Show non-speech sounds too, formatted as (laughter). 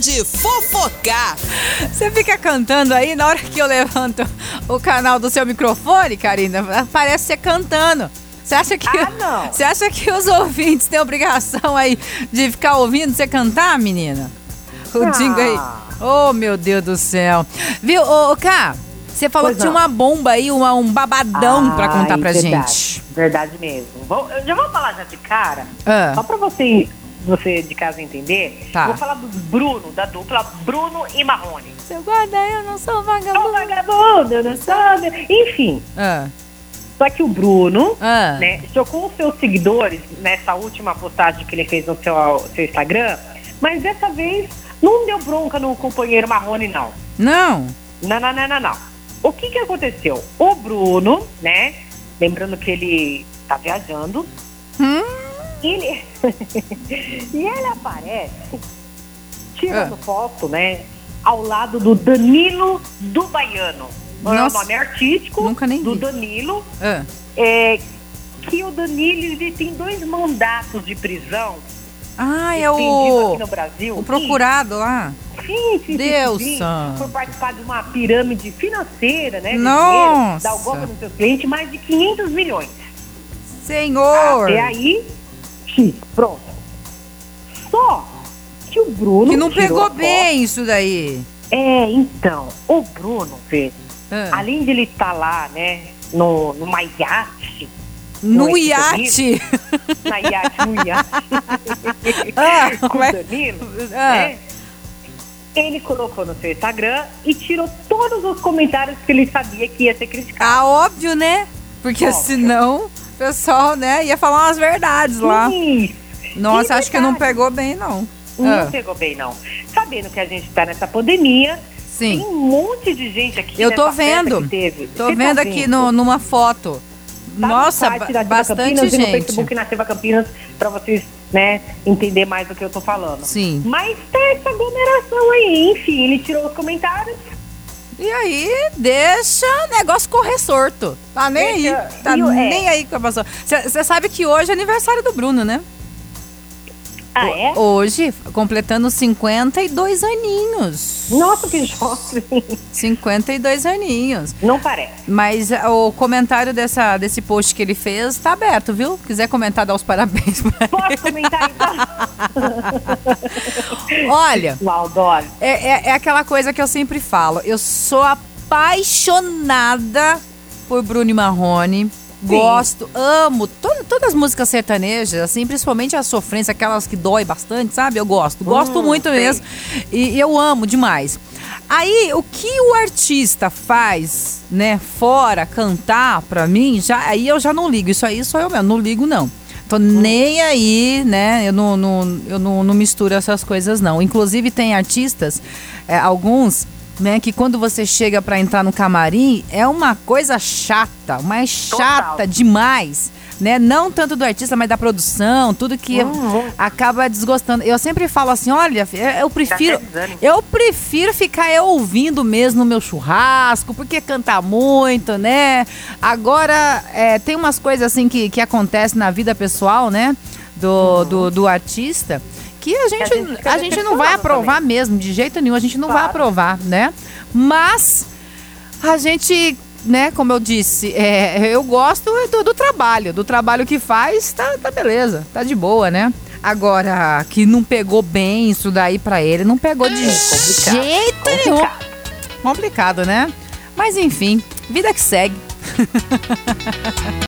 de fofocar. Você fica cantando aí, na hora que eu levanto o canal do seu microfone, Karina, parece você cantando. Você acha que Ah, não. (laughs) Você acha que os ouvintes têm obrigação aí de ficar ouvindo você cantar, menina? O Ah. Dingo aí. Oh, meu Deus do céu. Viu, ô, ô Cá, você falou Pois que tinha não. uma bomba aí, uma- um babadão pra contar pra verdade, gente. Verdade mesmo. Vou- eu já vou falar já de cara, Ah. só pra você, você de casa entender. Tá. Vou falar do Bruno, da dupla Bruno e Marrone. Seu guarda, eu não sou É um vagabundo. vagabundo, eu não sabe. Enfim, Ah, só que o Bruno, ah. né, chocou os seus seguidores nessa última postagem que ele fez no seu, seu Instagram, mas dessa vez não deu bronca no companheiro Marrone, não. Não. Não, não, não, não, não. O que que aconteceu? O Bruno, né? Lembrando que ele tá viajando. Hum? Ele... (laughs) e ele aparece tirando foto, né? Ao lado do Danilo do Baiano. É o Nossa. nome artístico Nunca nem do vi. Danilo. Ah. É, que o Danilo ele tem dois mandatos de prisão Ah, é o, aqui no Brasil. o procurado lá. Sim, sim, Deus sim, sim. Por participar de uma pirâmide financeira, né? Nossa. dinheiro, Dar o golpe nos seus clientes, mais de 500 milhões. Senhor. Até aí, X, pronto. Só que o Bruno... Que não pegou bem isso daí. É, então, o Bruno, Fê, Ah. além de ele estar lá, né, no, numa iate... No iate. Na iate, no iate... (laughs) Ah, com o mas- Danilo, Ah. né? Ele colocou no seu Instagram e tirou todos os comentários que ele sabia que ia ser criticado. Ah, óbvio, né? Porque Óbvio. senão pessoal, né, ia falar umas verdades lá. Isso. Nossa, acho que não pegou bem, não. Não Ah, pegou bem, não. Sabendo que a gente tá nessa pandemia, tem sim. um monte de gente aqui Eu tô vendo. Tô Você vendo tá aqui no, numa foto. Tá no Nossa, Ativa bastante Campinas e no gente. Facebook Nativa Campinas pra vocês, né, entender mais do que eu tô falando. Sim. Mas tá essa aglomeração aí, enfim, ele tirou os comentários. E aí, deixa o negócio correr sorto. Tá nem Deixa- aí. Tá e o- é. nem aí com a pessoa. Você sabe que hoje é aniversário do Bruno, né? Ah, é? Hoje, completando 52 aninhos. Nossa, que jovem. 52 aninhos. Não parece. Mas ah, o comentário dessa, desse post que ele fez tá aberto, viu? Quiser comentar, dar os parabéns pra ele. Posso comentar então? (laughs) Olha, Maldose. é, é, é aquela coisa que eu sempre falo. Eu sou apaixonada por Bruno Marrone. Gosto, amo to- todas as músicas sertanejas, assim, principalmente a sofrência, aquelas que dói bastante, sabe? Eu gosto, gosto Hum, muito sei. mesmo. E, e eu amo demais. Aí, o que o artista faz, né, fora cantar pra mim, já, aí eu já não ligo. Isso aí sou eu mesmo, não ligo não. Tô nem aí, né? Eu não, não, eu não, não misturo essas coisas, não. Inclusive, tem artistas, é, alguns, né, que quando você chega pra entrar no camarim, é uma coisa chata, mas chata Total. demais. Né? Não tanto do artista, mas da produção, tudo que Uhum. acaba desgostando. Eu sempre falo assim: olha, eu prefiro. Eu prefiro ficar eu ouvindo mesmo no meu churrasco, porque canta muito, né? Agora, é, tem umas coisas assim que, que acontecem na vida pessoal, né? Do, do, do artista, que a gente, a gente não vai aprovar mesmo, de jeito nenhum, a gente não vai Claro. aprovar, né? Mas a gente. Né, como eu disse, é, eu gosto do, do trabalho, do trabalho que faz, tá, tá beleza, tá de boa, né? Agora, que não pegou bem isso daí pra ele, não pegou de complicado, jeito nenhum. complicado. Complicado, né? Mas enfim, vida que segue. (laughs)